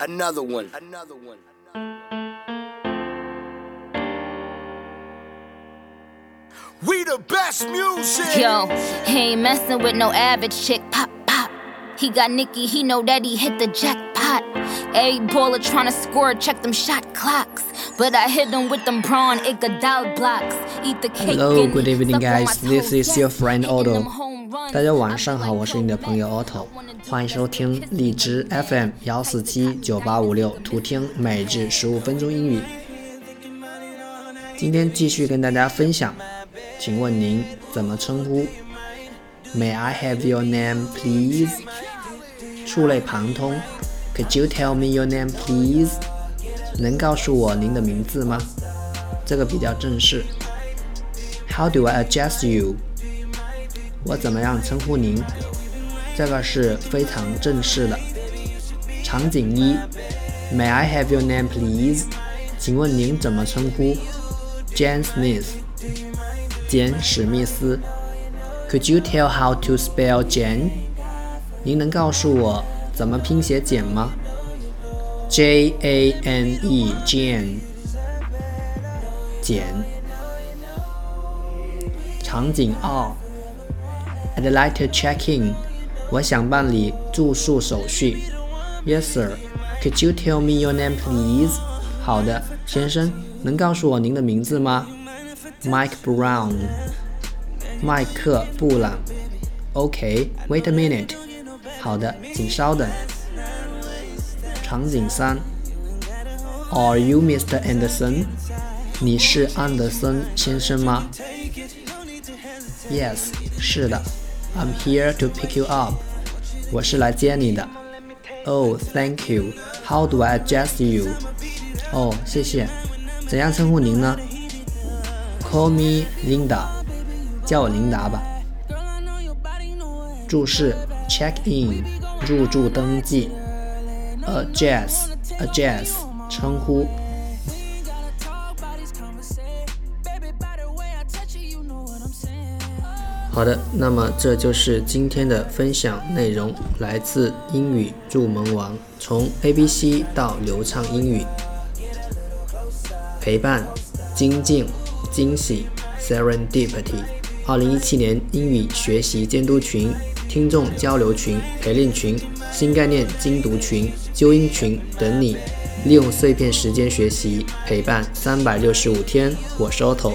another one, another one. We the best music. Yo, he ain't messing with no average chick. Pop, pop. He got Nicky, he know that he hit the jackpot. A baller to score, check them shot clocks. But I hit him with them prawn Iguodala blocks. Eat the cake. Hello, good evening, suck on my guys. This is your friend Hitting Otto. 大家晚上好，我是你的朋友 Otto，欢迎收听荔枝 FM 幺四七九八五六，图听每日十五分钟英语。今天继续跟大家分享，请问您怎么称呼？May I have your name, please？触类旁通，Could you tell me your name, please？能告诉我您的名字吗？这个比较正式。How do I address you？我怎么样称呼您？这个是非常正式的。场景一，May I have your name, please？请问您怎么称呼？Jane Smith，简史密斯。Could you tell how to spell Jane？您能告诉我怎么拼写简吗？J A N E Jane，简。场景二，I'd like to check in。我想办理住宿手续。Yes, sir. Could you tell me your name, please? 好的，先生，能告诉我您的名字吗？Mike Brown。麦克布朗。OK, wait a minute. 好的，请稍等。场景三，Are you Mr. Anderson？你是安德森先生吗？Yes，是的。I'm here to pick you up。我是来接你的。Oh, thank you. How do I address you? 哦，谢谢。怎样称呼您呢？Call me Linda。叫我琳达吧。注释：check in，入住登记。address，address，称呼。好的，那么这就是今天的分享内容，来自英语入门王，从 A B C 到流畅英语，陪伴、精进、惊喜，Serendipity。二零一七年英语学习监督群、听众交流群、陪练群、新概念精读群、纠音群等你，利用碎片时间学习，陪伴三百六十五天。我是 Otto。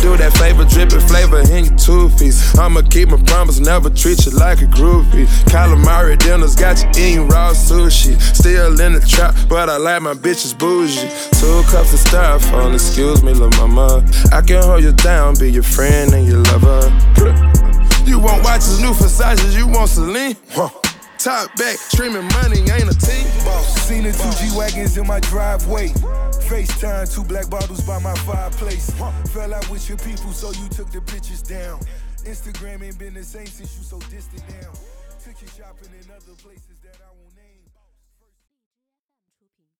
do that flavor dripping flavor in your two piece. I'ma keep my promise, never treat you like a groupie. Calamari dinners got you eating raw sushi. Still in the trap, but I like my bitches bougie. Two cups of styrofoam, excuse me, lil' mama. I can hold you down, be your friend and your lover. You want watches, new Versace, you want Celine? Huh. Top back, streaming money ain't a team. Boss. Seen the two G wagons in my driveway. FaceTime, two black bottles by my fireplace. Fell out with your people, so you took the pictures down. Instagram ain't been the same since you so distant now. Took you shopping in other places that I.